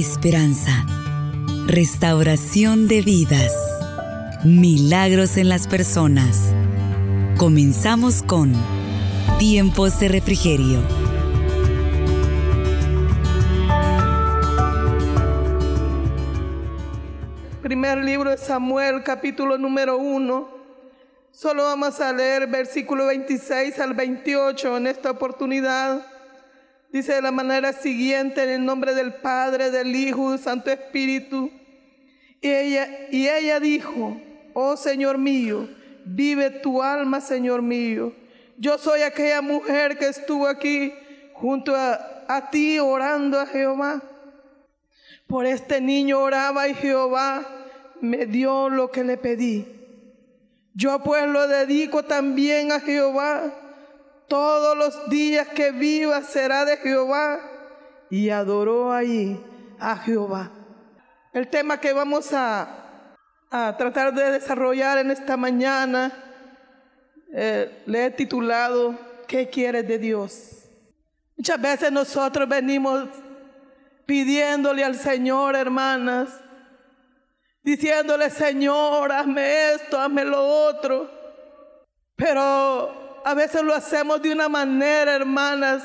esperanza, restauración de vidas, milagros en las personas. Comenzamos con Tiempos de Refrigerio. Primer libro de Samuel, capítulo número 1. Solo vamos a leer versículo 26 al 28 en esta oportunidad. Dice de la manera siguiente, en el nombre del Padre, del Hijo y Santo Espíritu. Y ella, y ella dijo, oh Señor mío, vive tu alma, Señor mío. Yo soy aquella mujer que estuvo aquí junto a, a ti orando a Jehová. Por este niño oraba y Jehová me dio lo que le pedí. Yo pues lo dedico también a Jehová todos los días que viva será de Jehová. Y adoró ahí a Jehová. El tema que vamos a, a tratar de desarrollar en esta mañana eh, le he titulado ¿Qué quieres de Dios? Muchas veces nosotros venimos pidiéndole al Señor, hermanas, diciéndole, Señor, hazme esto, hazme lo otro. Pero a veces lo hacemos de una manera, hermanas,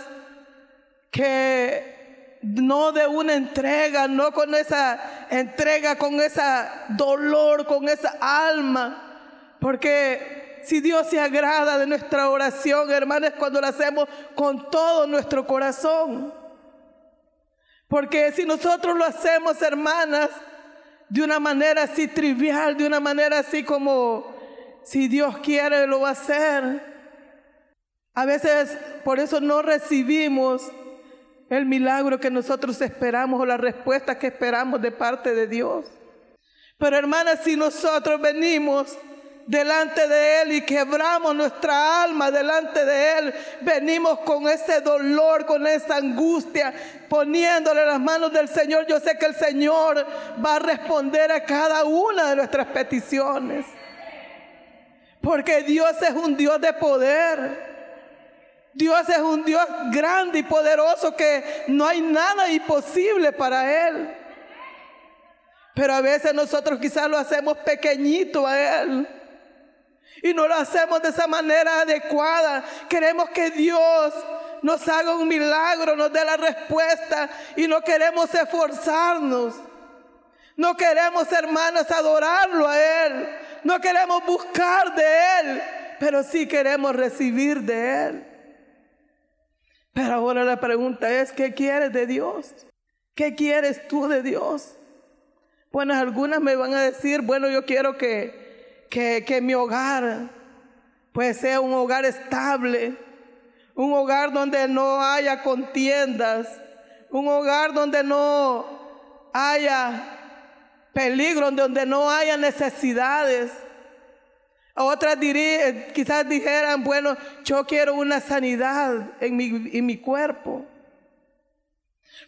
que no de una entrega, no con esa entrega, con esa dolor, con esa alma. Porque si Dios se agrada de nuestra oración, hermanas, cuando la hacemos con todo nuestro corazón. Porque si nosotros lo hacemos, hermanas, de una manera así trivial, de una manera así como, si Dios quiere, lo va a hacer. A veces por eso no recibimos el milagro que nosotros esperamos o la respuesta que esperamos de parte de Dios. Pero hermanas, si nosotros venimos delante de Él y quebramos nuestra alma delante de Él, venimos con ese dolor, con esa angustia, poniéndole las manos del Señor, yo sé que el Señor va a responder a cada una de nuestras peticiones. Porque Dios es un Dios de poder. Dios es un Dios grande y poderoso que no hay nada imposible para Él. Pero a veces nosotros quizás lo hacemos pequeñito a Él. Y no lo hacemos de esa manera adecuada. Queremos que Dios nos haga un milagro, nos dé la respuesta y no queremos esforzarnos. No queremos, hermanas, adorarlo a Él. No queremos buscar de Él, pero sí queremos recibir de Él. Pero ahora la pregunta es, ¿qué quieres de Dios? ¿Qué quieres tú de Dios? Bueno, algunas me van a decir, bueno, yo quiero que, que, que mi hogar pues sea un hogar estable, un hogar donde no haya contiendas, un hogar donde no haya peligro, donde no haya necesidades. Otras quizás dijeran, bueno, yo quiero una sanidad en mi, en mi cuerpo.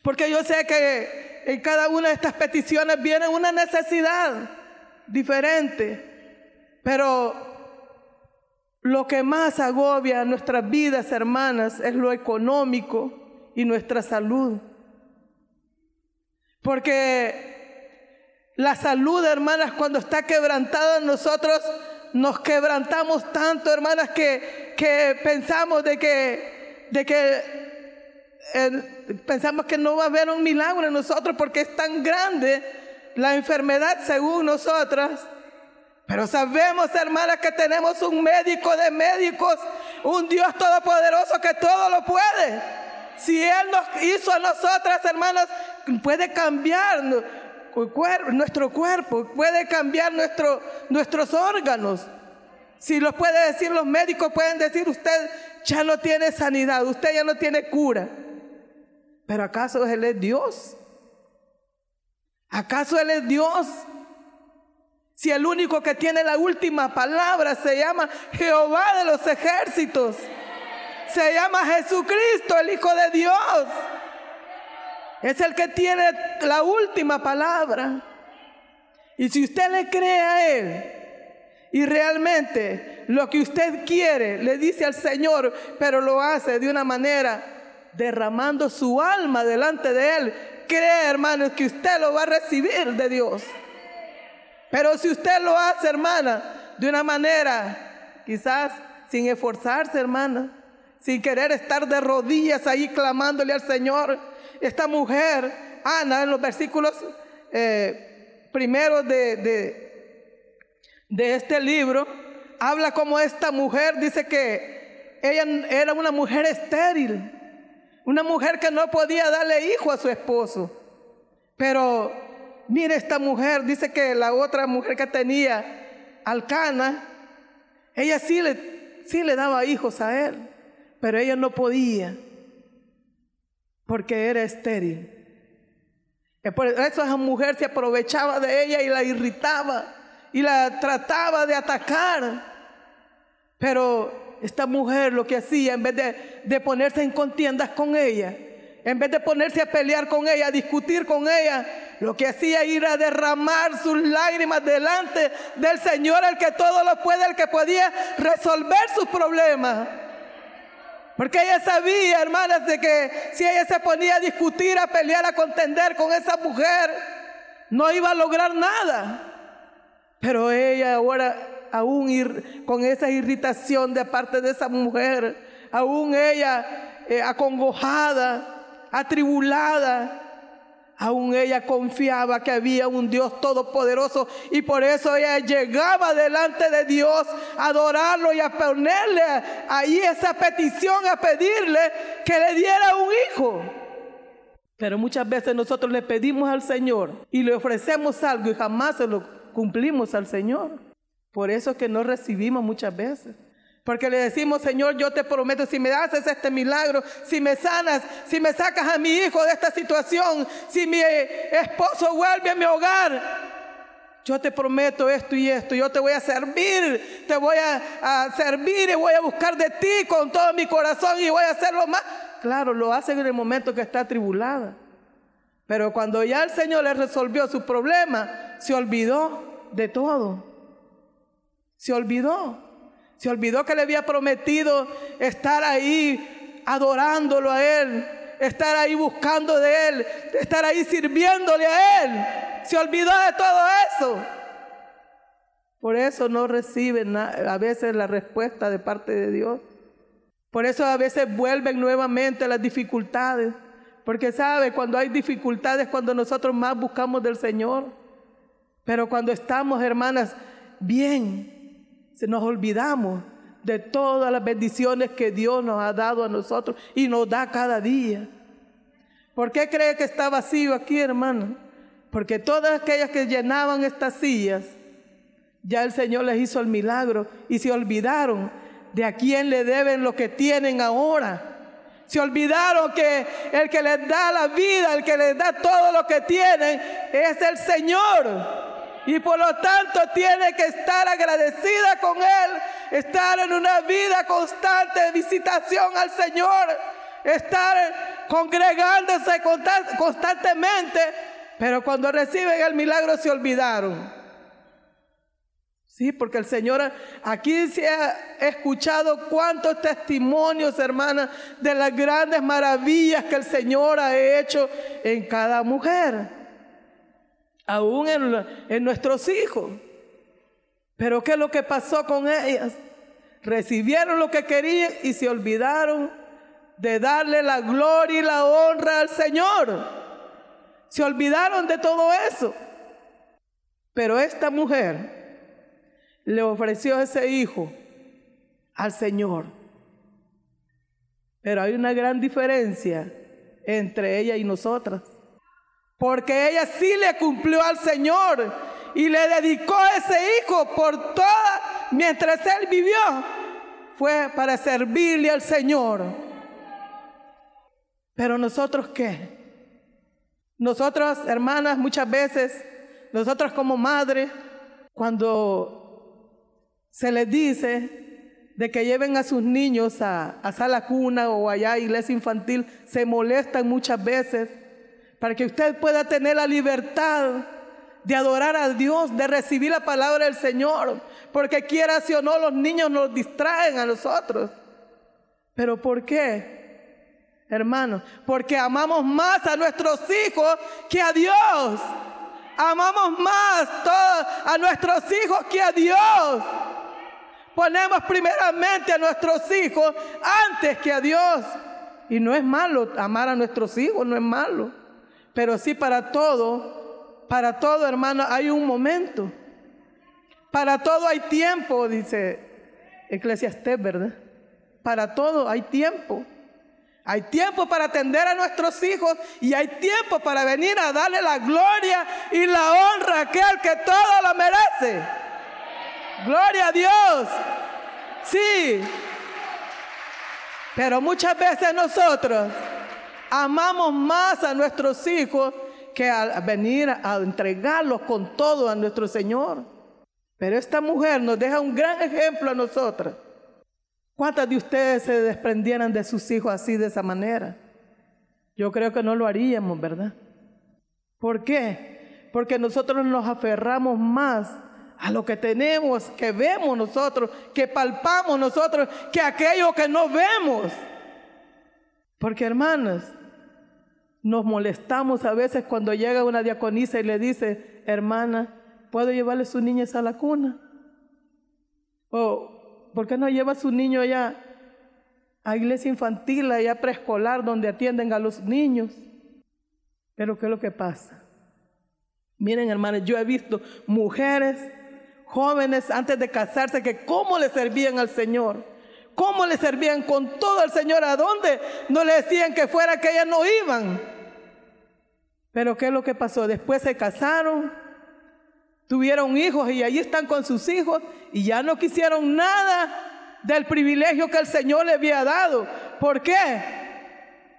Porque yo sé que en cada una de estas peticiones viene una necesidad diferente. Pero lo que más agobia nuestras vidas, hermanas, es lo económico y nuestra salud. Porque la salud, hermanas, cuando está quebrantada en nosotros, nos quebrantamos tanto, hermanas, que, que pensamos de que, de que pensamos que no va a haber un milagro en nosotros porque es tan grande la enfermedad según nosotras. Pero sabemos, hermanas, que tenemos un médico de médicos, un Dios todopoderoso que todo lo puede. Si Él nos hizo a nosotras, hermanas, puede nuestro cuerpo, puede cambiar nuestro, nuestros órganos. Si lo puede decir los médicos, pueden decir usted ya no tiene sanidad, usted ya no tiene cura. Pero ¿acaso Él es Dios? ¿Acaso Él es Dios? Si el único que tiene la última palabra se llama Jehová de los ejércitos, se llama Jesucristo, el Hijo de Dios. Es el que tiene la última palabra. Y si usted le cree a Él y realmente lo que usted quiere le dice al Señor, pero lo hace de una manera derramando su alma delante de Él, cree, hermanos, que usted lo va a recibir de Dios. Pero si usted lo hace, hermana, de una manera, quizás sin esforzarse, hermana, sin querer estar de rodillas ahí clamándole al Señor, esta mujer, Ana, en los versículos eh, primeros de, de, este libro, habla como esta mujer dice que ella era una mujer estéril, una mujer que no podía darle hijo a su esposo. Pero mire esta mujer, dice que la otra mujer que tenía, Alcana, ella sí le, sí le daba hijos a él, pero ella no podía porque era estéril. Por eso esa mujer se aprovechaba de ella y la irritaba y la trataba de atacar. Pero esta mujer lo que hacía, en vez de, de, ponerse en contiendas con ella, en vez de ponerse a pelear con ella, a discutir con ella, lo que hacía era derramar sus lágrimas delante del Señor, el que todo lo puede, el que podía resolver sus problemas. Porque ella sabía, hermanas, de que si ella se ponía a discutir, a pelear, a contender con esa mujer, no iba a lograr nada. Pero ella ahora, aún con esa irritación de parte de esa mujer, aún ella eh, acongojada, atribulada, Aún ella confiaba que había un Dios todopoderoso y por eso ella llegaba delante de Dios a adorarlo y a ponerle ahí esa petición, a pedirle que le diera un hijo. Pero muchas veces nosotros le pedimos al Señor y le ofrecemos algo y jamás se lo cumplimos al Señor. Por eso es que no recibimos muchas veces. Porque le decimos, Señor, yo te prometo, si me haces este milagro, si me sanas, si me sacas a mi hijo de esta situación, si mi esposo vuelve a mi hogar, yo te prometo esto y esto, yo te voy a servir, te voy a, servir y voy a buscar de ti con todo mi corazón y voy a hacerlo más. Claro, lo hace en el momento que está atribulada. Pero cuando ya el Señor le resolvió su problema, se olvidó de todo. Se olvidó. Se olvidó que le había prometido estar ahí adorándolo a Él, estar ahí buscando de Él, estar ahí sirviéndole a Él. Se olvidó de todo eso. Por eso no reciben a veces la respuesta de parte de Dios. Por eso a veces vuelven nuevamente las dificultades. Porque sabe, cuando hay dificultades, cuando nosotros más buscamos del Señor. Pero cuando estamos, hermanas, bien, nos olvidamos de todas las bendiciones que Dios nos ha dado a nosotros y nos da cada día. ¿Por qué cree que está vacío aquí, hermano? Porque todas aquellas que llenaban estas sillas, ya el Señor les hizo el milagro y se olvidaron de a quién le deben lo que tienen ahora. Se olvidaron que el que les da la vida, el que les da todo lo que tienen, es el Señor. Y por lo tanto tiene que estar agradecida con Él, estar en una vida constante de visitación al Señor, estar congregándose constantemente, pero cuando reciben el milagro se olvidaron. Sí, porque el Señor aquí se ha escuchado cuántos testimonios, hermanas, de las grandes maravillas que el Señor ha hecho en cada mujer aún en, nuestros hijos. Pero ¿qué es lo que pasó con ellas? Recibieron lo que querían y se olvidaron de darle la gloria y la honra al Señor. Se olvidaron de todo eso. Pero esta mujer le ofreció ese hijo al Señor. Pero hay una gran diferencia entre ella y nosotras. Porque ella sí le cumplió al Señor y le dedicó ese hijo por toda, mientras él vivió, fue para servirle al Señor. Pero nosotros qué? Nosotros, hermanas, muchas veces, nosotros como madres, cuando se les dice de que lleven a sus niños a, a sala cuna o allá a iglesia infantil, se molestan muchas veces para que usted pueda tener la libertad de adorar a Dios, de recibir la palabra del Señor, porque quiera si o no los niños nos distraen a nosotros. ¿Pero por qué? Hermanos, porque amamos más a nuestros hijos que a Dios. Amamos más a nuestros hijos que a Dios. Ponemos primeramente a nuestros hijos antes que a Dios. Y no es malo amar a nuestros hijos, no es malo. Pero sí para todo, para todo hermano, hay un momento. Para todo hay tiempo, dice Eclesiastés, ¿verdad? Para todo hay tiempo. Hay tiempo para atender a nuestros hijos y hay tiempo para venir a darle la gloria y la honra a aquel que todo lo merece. Gloria a Dios. Sí. Pero muchas veces nosotros amamos más a nuestros hijos que a venir a entregarlos con todo a nuestro Señor. Pero esta mujer nos deja un gran ejemplo a nosotras. ¿Cuántas de ustedes se desprendieran de sus hijos así, de esa manera? Yo creo que no lo haríamos, ¿verdad? ¿Por qué? Porque nosotros nos aferramos más a lo que tenemos, que vemos nosotros, que palpamos nosotros, que aquello que no vemos. Porque hermanas, nos molestamos a veces cuando llega una diaconisa y le dice, hermana, ¿puedo llevarle sus niñas a la cuna? O ¿Por qué no lleva a su niño allá a iglesia infantil, allá preescolar, donde atienden a los niños? Pero ¿qué es lo que pasa? Miren, hermanos, yo he visto mujeres jóvenes antes de casarse que cómo le servían al Señor. ¿Cómo le servían con todo al Señor? ¿A dónde? No le decían que fuera que ellas no iban. Pero ¿qué es lo que pasó? Después se casaron, Tuvieron hijos y allí están con sus hijos y ya no quisieron nada del privilegio que el Señor le había dado. ¿Por qué?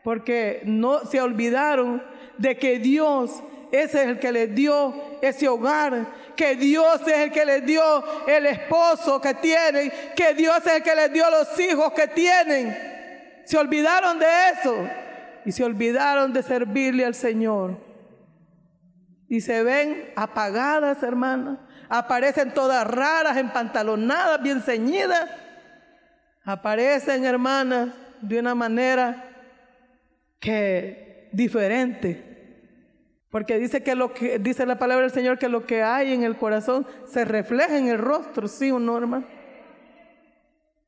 Porque no se olvidaron de que Dios es el que les dio ese hogar, que Dios es el que les dio el esposo que tienen, que Dios es el que les dio los hijos que tienen. Se olvidaron de eso y se olvidaron de servirle al Señor. Y se ven apagadas, hermanas. Aparecen todas raras, empantalonadas, bien ceñidas. Aparecen, hermanas, de una manera que diferente. Porque dice que lo que dice la palabra del Señor que lo que hay en el corazón se refleja en el rostro, sí o no, hermano.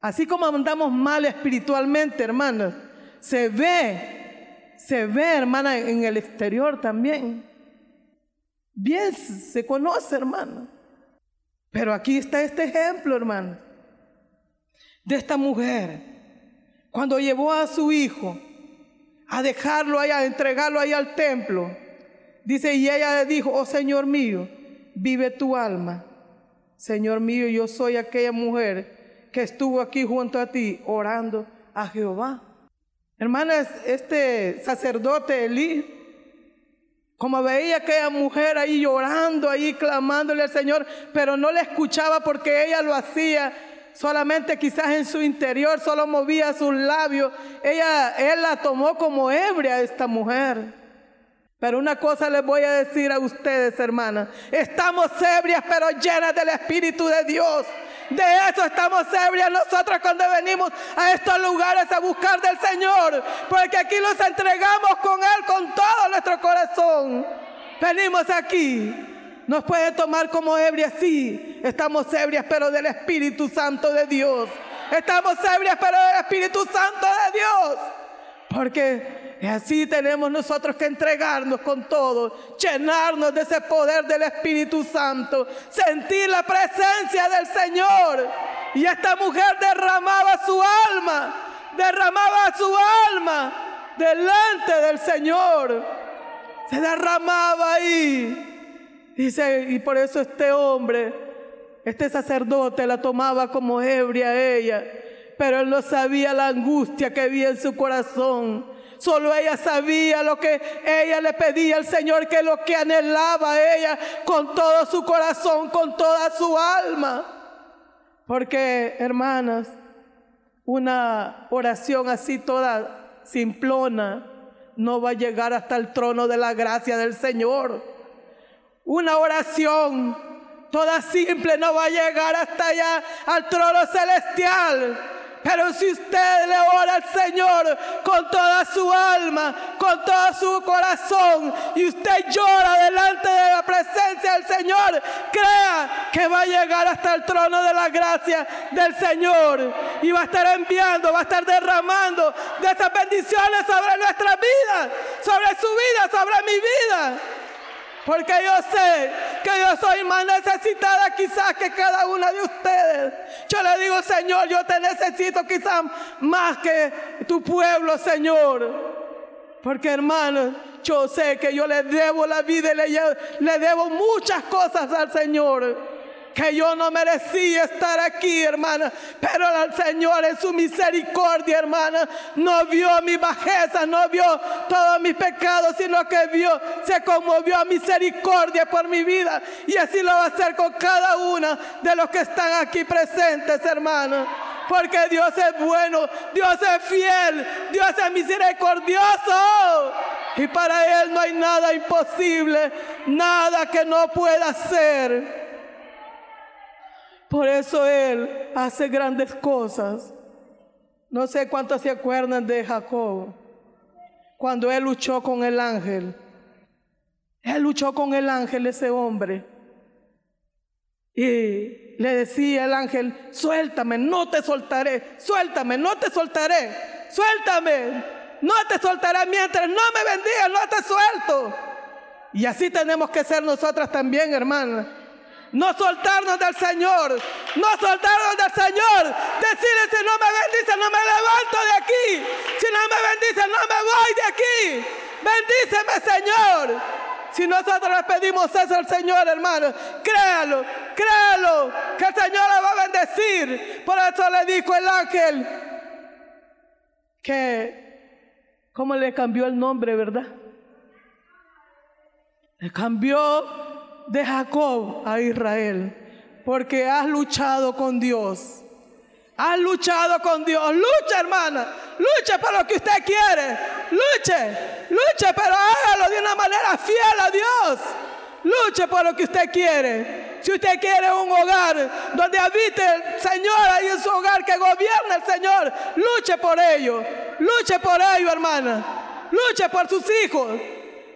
Así como andamos mal espiritualmente, hermanas, se ve, se ve, hermana, en el exterior también. Bien se conoce, hermano. Pero aquí está este ejemplo, hermano, de esta mujer. Cuando llevó a su hijo a dejarlo allá, a entregarlo allá al templo. Dice, y ella le dijo, oh Señor mío, vive tu alma. Señor mío, yo soy aquella mujer que estuvo aquí junto a ti orando a Jehová. Hermanas, este sacerdote Elí como veía aquella mujer ahí llorando, ahí clamándole al Señor, pero no le escuchaba porque ella lo hacía solamente quizás en su interior, solo movía sus labios. Ella, él la tomó como ebria esta mujer. Pero una cosa les voy a decir a ustedes, hermanas. Estamos ebrias, pero llenas del Espíritu de Dios. De eso estamos ebrias nosotros cuando venimos a estos lugares a buscar del Señor. Porque aquí los entregamos con Él, con todo nuestro corazón. Venimos aquí. Nos puede tomar como ebrias, sí. Estamos ebrias, pero del Espíritu Santo de Dios. Estamos ebrias, pero del Espíritu Santo de Dios. Porque así tenemos nosotros que entregarnos con todo, llenarnos de ese poder del Espíritu Santo, sentir la presencia del Señor. Y esta mujer derramaba su alma, derramaba su alma delante del Señor. Se derramaba ahí. Y por eso este hombre, este sacerdote la tomaba como ebria a ella, pero él no sabía la angustia que había en su corazón Solo ella sabía lo que ella le pedía al Señor, que lo que anhelaba ella con todo su corazón, con toda su alma. Porque, hermanas, una oración así toda simplona no va a llegar hasta el trono de la gracia del Señor. Una oración toda simple no va a llegar hasta allá al trono celestial. Pero si usted le ora al Señor con toda su alma, con todo su corazón, y usted llora delante de la presencia del Señor, crea que va a llegar hasta el trono de la gracia del Señor. Y va a estar enviando, va a estar derramando de esas bendiciones sobre nuestra vida, sobre su vida, sobre mi vida. Porque yo sé que yo soy más necesitada quizás que cada una de ustedes. Yo le digo, Señor, yo te necesito quizás más que tu pueblo, Señor. Porque hermano, yo sé que yo le debo la vida y le, le debo muchas cosas al Señor que yo no merecía estar aquí, hermana. Pero el Señor en su misericordia, hermana, no vio mi bajeza, no vio todos mis pecados, sino que vio, se conmovió a misericordia por mi vida. Y así lo va a hacer con cada una de los que están aquí presentes, hermana. Porque Dios es bueno, Dios es fiel, Dios es misericordioso. Y para Él no hay nada imposible, nada que no pueda hacer. Por eso Él hace grandes cosas. No sé cuántos se acuerdan de Jacob. Cuando Él luchó con el ángel. Él luchó con el ángel, ese hombre. Y le decía el ángel, suéltame, no te soltaré, suéltame, no te soltaré, suéltame, no te soltaré mientras no me bendiga, no te suelto. Y así tenemos que ser nosotras también, hermanas no soltarnos del Señor, no soltarnos del Señor. Decirle, si no me bendice, no me levanto de aquí. Si no me bendice, no me voy de aquí. Bendíceme, Señor. Si nosotros le pedimos eso al Señor, hermano, créalo, créalo, que el Señor le va a bendecir. Por eso le dijo el ángel que, ¿cómo le cambió el nombre, verdad? Le cambió de Jacob a Israel, porque has luchado con Dios. Has luchado con Dios. Lucha, hermana. Luche por lo que usted quiere. Luche. Luche, pero hágalo de una manera fiel a Dios. Luche por lo que usted quiere. Si usted quiere un hogar donde habite el Señor ahí en su hogar, que gobierne el Señor, luche por ello. Luche por ello, hermana. Luche por sus hijos.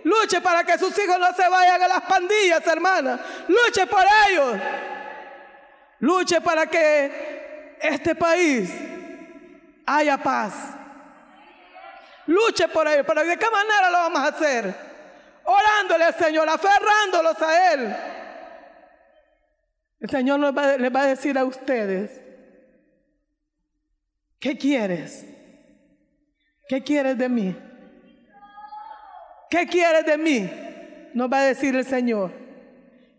Luche para que sus hijos no se vayan a las pandillas, hermana. Luche por ellos. Luche para que este país haya paz. Luche por ellos. Pero ¿de qué manera lo vamos a hacer? Orándole al Señor, aferrándolos a Él. El Señor les les va a decir a ustedes, ¿qué quieres? ¿Qué quieres de mí? ¿Qué quieres de mí? Nos va a decir el Señor.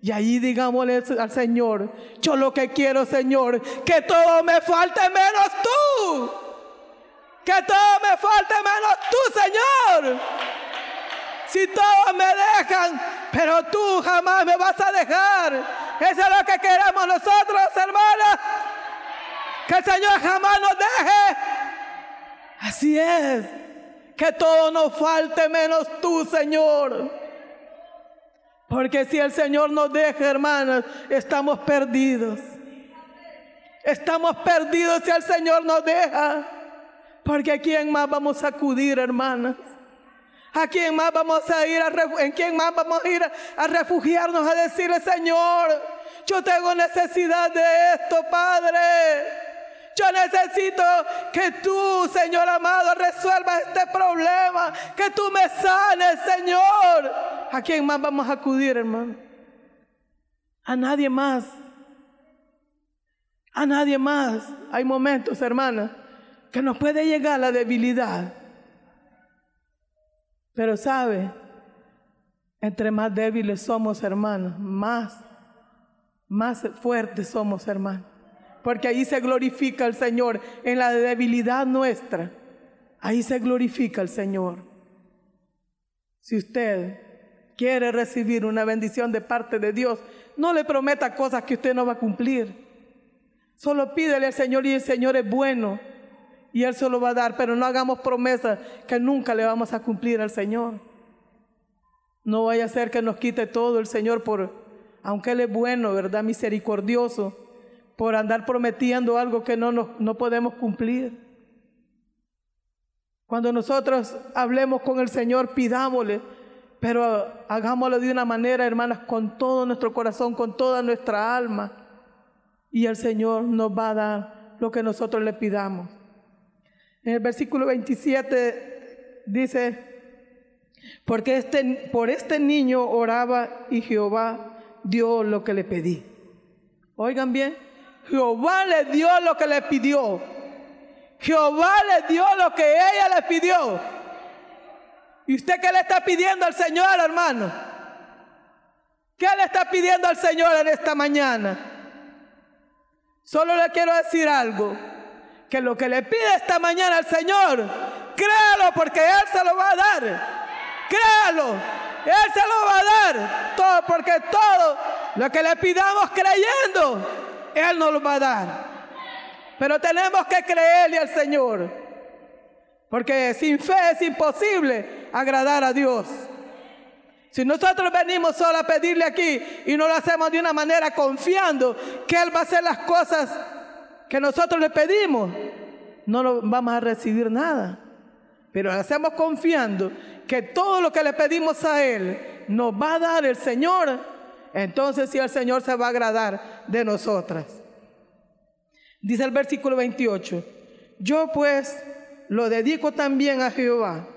Y ahí digámosle al Señor, yo lo que quiero, Señor, que todo me falte menos tú. Que todo me falte menos tú, Señor. Si todos me dejan, pero tú jamás me vas a dejar. Eso es lo que queremos nosotros, hermanas. Que el Señor jamás nos deje. Así es. Que todo nos falte menos tú, Señor. Porque si el Señor nos deja, hermanas, estamos perdidos. Estamos perdidos si el Señor nos deja. Porque a quién más vamos a acudir, hermanas. ¿A quién más vamos a ir? A ¿En quién más vamos a ir a refugiarnos a decirle, Señor, yo tengo necesidad de esto, Padre? Yo necesito que tú, Señor amado, resuelvas este problema. Que tú me sanes, Señor. ¿A quién más vamos a acudir, hermano? A nadie más. A nadie más. Hay momentos, hermana, que nos puede llegar la debilidad. Pero sabe, entre más débiles somos, hermanos, más, más fuertes somos, hermanos porque ahí se glorifica el Señor, en la debilidad nuestra. Ahí se glorifica el Señor. Si usted quiere recibir una bendición de parte de Dios, no le prometa cosas que usted no va a cumplir. Solo pídele al Señor y el Señor es bueno y Él se lo va a dar, pero no hagamos promesas que nunca le vamos a cumplir al Señor. No vaya a ser que nos quite todo el Señor por, aunque Él es bueno, ¿verdad? Misericordioso por andar prometiendo algo que no, no, no podemos cumplir. Cuando nosotros hablemos con el Señor, pidámosle, pero hagámoslo de una manera, hermanas, con todo nuestro corazón, con toda nuestra alma. Y el Señor nos va a dar lo que nosotros le pidamos. En el versículo 27 dice, porque este, por este niño oraba y Jehová dio lo que le pedí. Oigan bien, Jehová le dio lo que le pidió. Jehová le dio lo que ella le pidió. ¿Y usted qué le está pidiendo al Señor, hermano? ¿Qué le está pidiendo al Señor en esta mañana? Solo le quiero decir algo, que lo que le pide esta mañana al Señor, créalo porque Él se lo va a dar. Créalo, Él se lo va a dar. Todo, porque todo lo que le pidamos creyendo, Él nos lo va a dar. Pero tenemos que creerle al Señor. Porque sin fe es imposible agradar a Dios. Si nosotros venimos solo a pedirle aquí y no lo hacemos de una manera confiando que Él va a hacer las cosas que nosotros le pedimos, no lo vamos a recibir nada. Pero lo hacemos confiando que todo lo que le pedimos a Él nos va a dar el Señor, entonces sí el Señor se va a agradar de nosotras. Dice el versículo 28, yo pues lo dedico también a Jehová.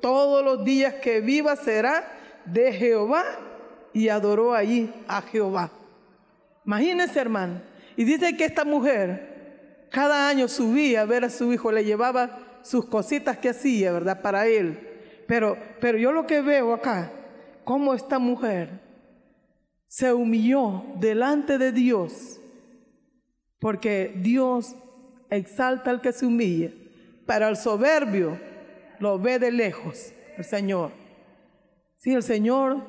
Todos los días que viva será de Jehová y adoró allí a Jehová. Imagínense, hermano. Y dice que esta mujer cada año subía a ver a su hijo, le llevaba sus cositas que hacía, ¿verdad? Para él. Pero, pero yo lo que veo acá, cómo esta mujer se humilló delante de Dios, porque Dios exalta al que se humilla, para el soberbio lo ve de lejos el Señor. Sí, el Señor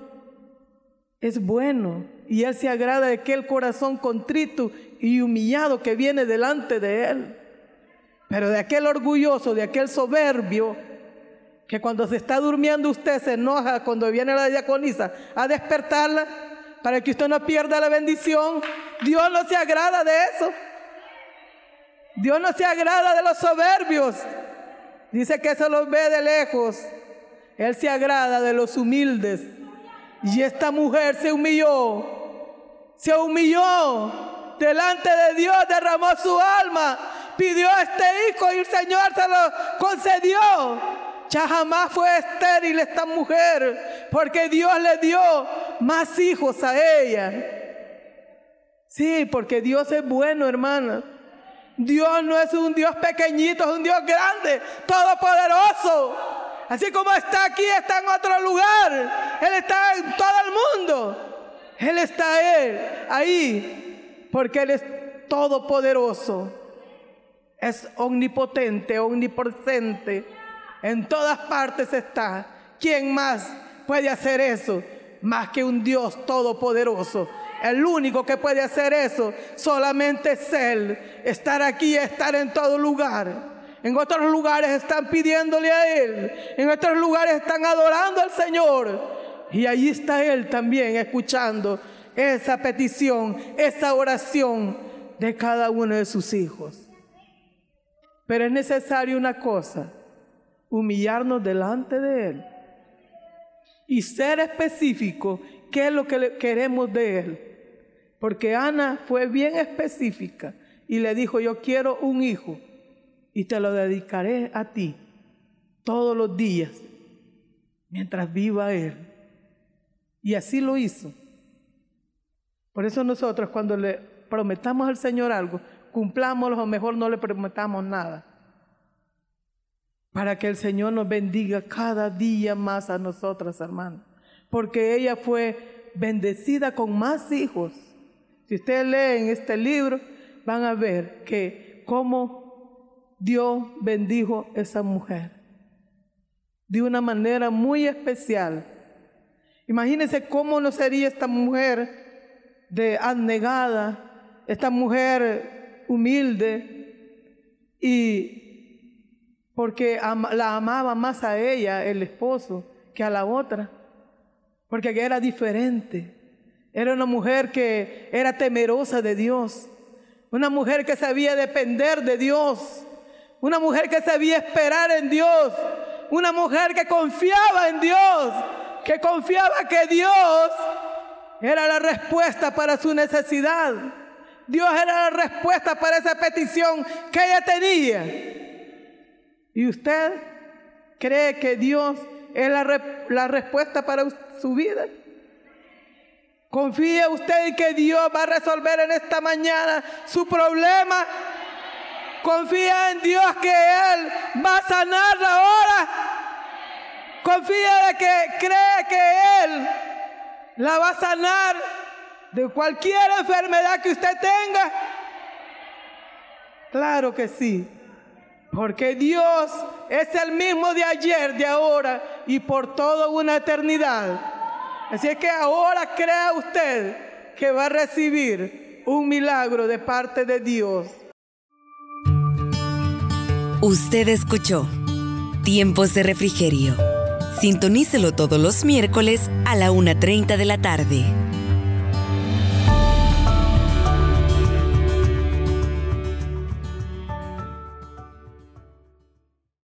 es bueno y Él se agrada de aquel corazón contrito y humillado que viene delante de Él. Pero de aquel orgulloso, de aquel soberbio, que cuando se está durmiendo usted se enoja cuando viene la diaconisa a despertarla para que usted no pierda la bendición. Dios no se agrada de eso. Dios no se agrada de los soberbios. Dice que se los ve de lejos. Él se agrada de los humildes. Y esta mujer se humilló. Se humilló delante de Dios, derramó su alma pidió a este hijo y el Señor se lo concedió. Ya jamás fue estéril esta mujer, porque Dios le dio más hijos a ella. Sí, porque Dios es bueno, hermana. Dios no es un Dios pequeñito, es un Dios grande, todopoderoso. Así como está aquí, está en otro lugar. Él está en todo el mundo. Él está él, ahí, porque Él es todopoderoso es omnipotente, omnipresente. En todas partes está. ¿Quién más puede hacer eso? Más que un Dios todopoderoso. El único que puede hacer eso solamente es Él. Estar aquí, estar en todo lugar. En otros lugares están pidiéndole a Él. En otros lugares están adorando al Señor. Y ahí está Él también escuchando esa petición, esa oración de cada uno de sus hijos. Pero es necesario una cosa, humillarnos delante de Él y ser específico qué es lo que queremos de Él. Porque Ana fue bien específica y le dijo, yo quiero un hijo y te lo dedicaré a ti todos los días mientras viva Él. Y así lo hizo. Por eso nosotros cuando le prometamos al Señor algo, cumplámoslo o mejor no le prometamos nada. Para que el Señor nos bendiga cada día más a nosotras, hermanos. Porque ella fue bendecida con más hijos. Si ustedes leen este libro, van a ver que cómo Dios bendijo a esa mujer. De una manera muy especial. Imagínense cómo no sería esta mujer de abnegada, esta mujer humilde y porque la amaba más a ella, el esposo, que a la otra, porque era diferente. Era una mujer que era temerosa de Dios, una mujer que sabía depender de Dios, una mujer que sabía esperar en Dios, una mujer que confiaba en Dios, que confiaba que Dios era la respuesta para su necesidad. Dios era la respuesta para esa petición que ella tenía. ¿Y usted cree que Dios es la, respuesta para su vida? ¿Confía usted en que Dios va a resolver en esta mañana su problema? Confía en Dios que Él va a sanar ahora. Confía de que cree que Él la va a sanar de cualquier enfermedad que usted tenga. Claro que sí. Porque Dios es el mismo de ayer, de ahora y por toda una eternidad. Así es que ahora crea usted que va a recibir un milagro de parte de Dios. Usted escuchó Tiempos de Refrigerio. Sintonícelo todos los miércoles a la 1.30 de la tarde.